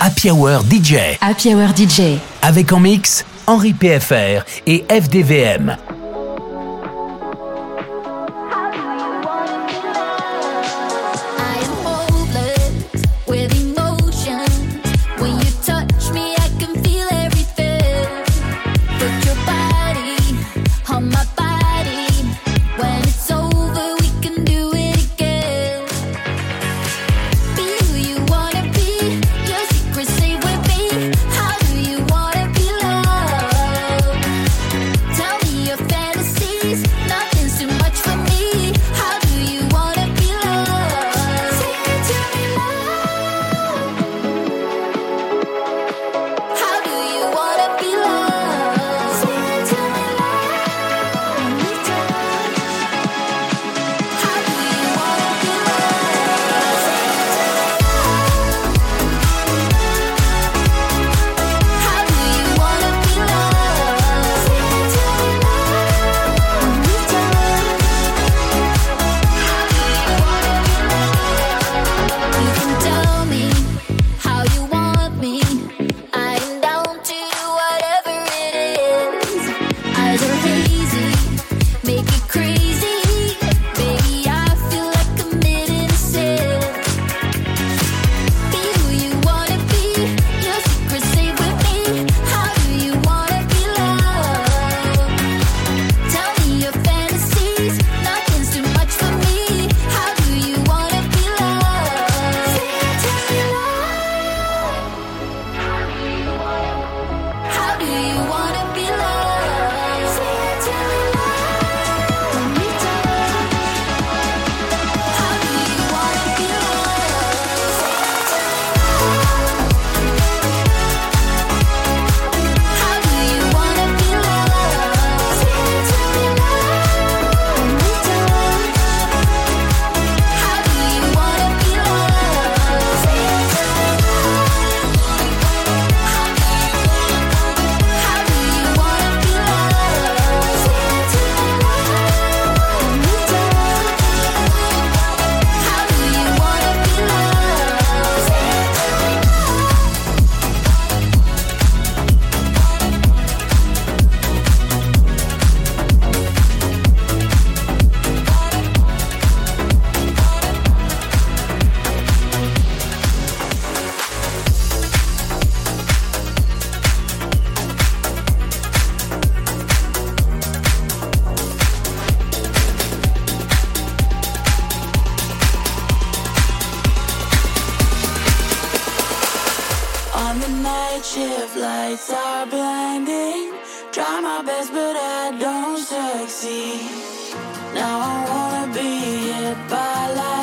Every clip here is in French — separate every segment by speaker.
Speaker 1: Happy Hour DJ.
Speaker 2: Happy Hour DJ.
Speaker 1: Avec en mix Henri PFR et FDVM.
Speaker 2: The night shift lights are blinding, try my best but I don't succeed. Now I wanna be hit by
Speaker 3: light.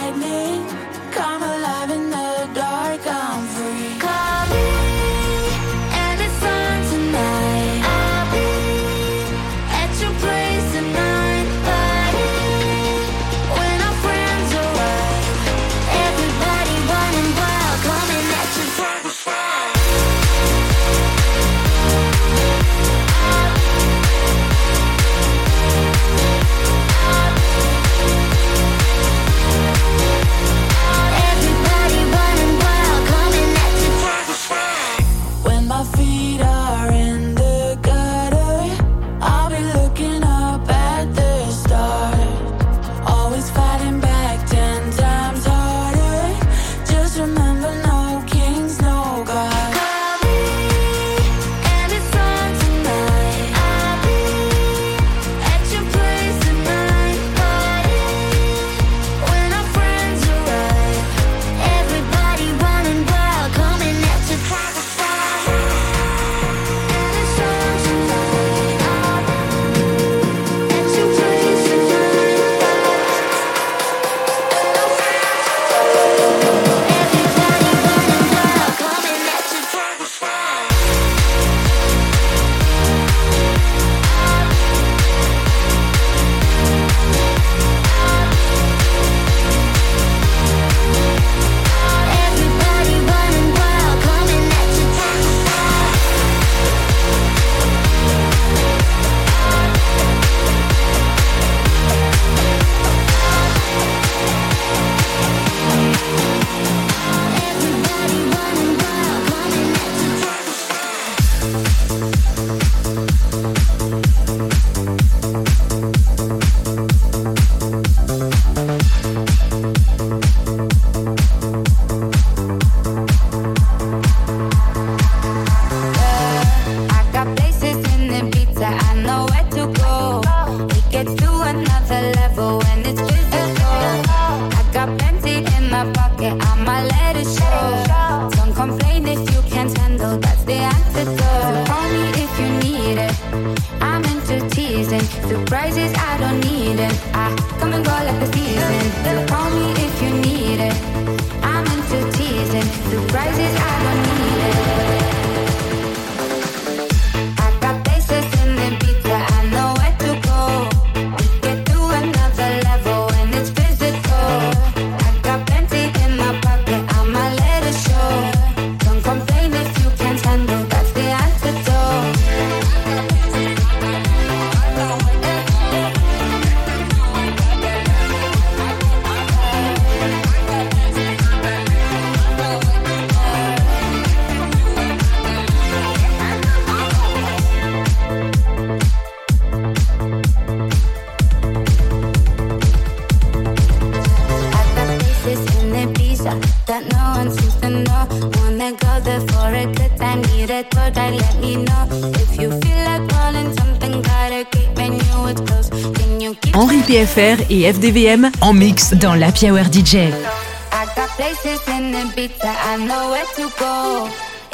Speaker 3: FR et FDVM
Speaker 1: en mix
Speaker 3: dans la Hour DJ.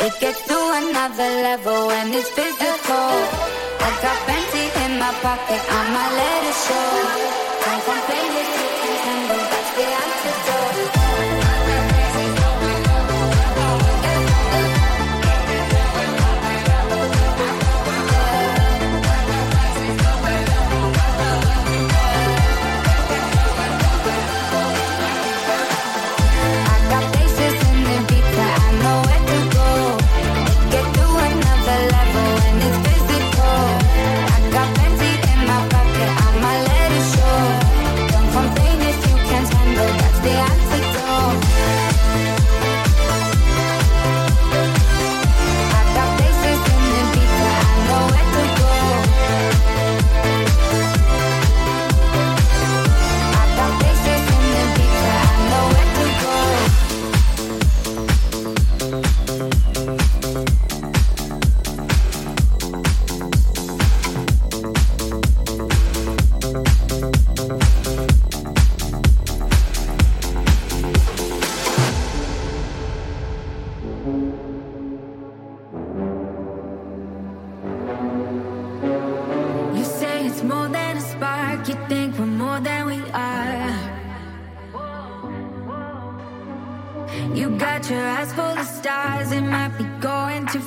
Speaker 2: It gets to another level when it's physical. I got plenty in my pocket, I'ma let it show.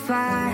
Speaker 4: Bye.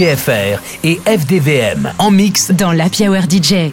Speaker 1: Henri PFR et FDVM en mix
Speaker 3: dans l'Happy Hour DJ.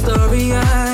Speaker 5: story I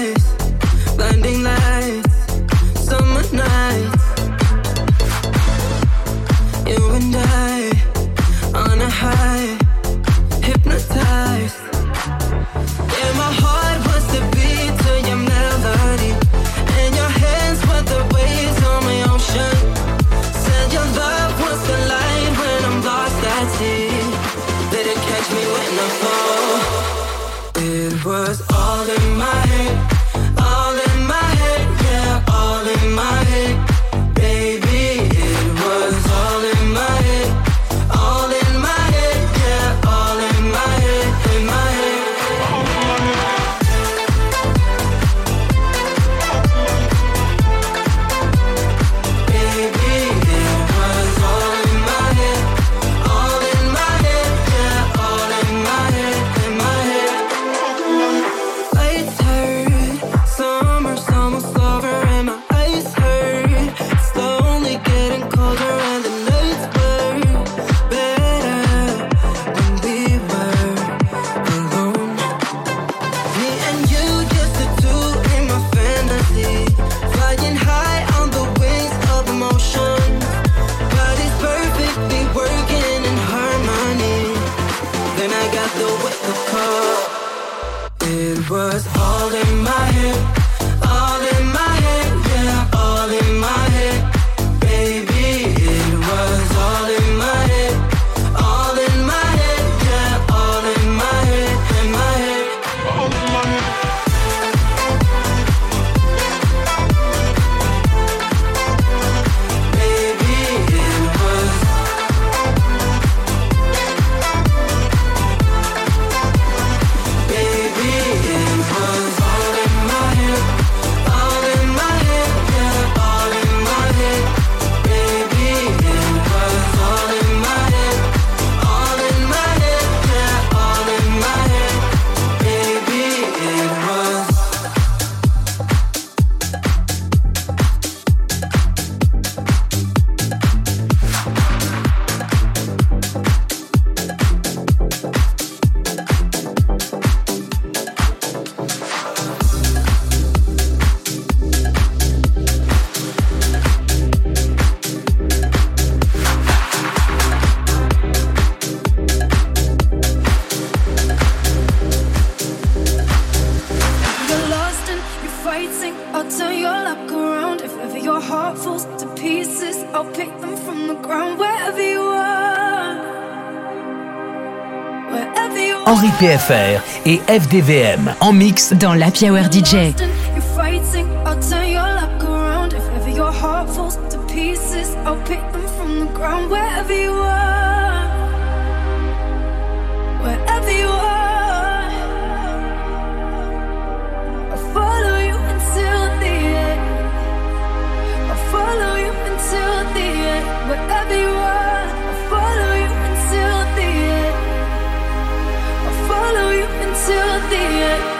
Speaker 3: IPFR et FDVM
Speaker 1: en mix
Speaker 3: dans l'Happy Hour DJ.
Speaker 4: wherever you are. the end.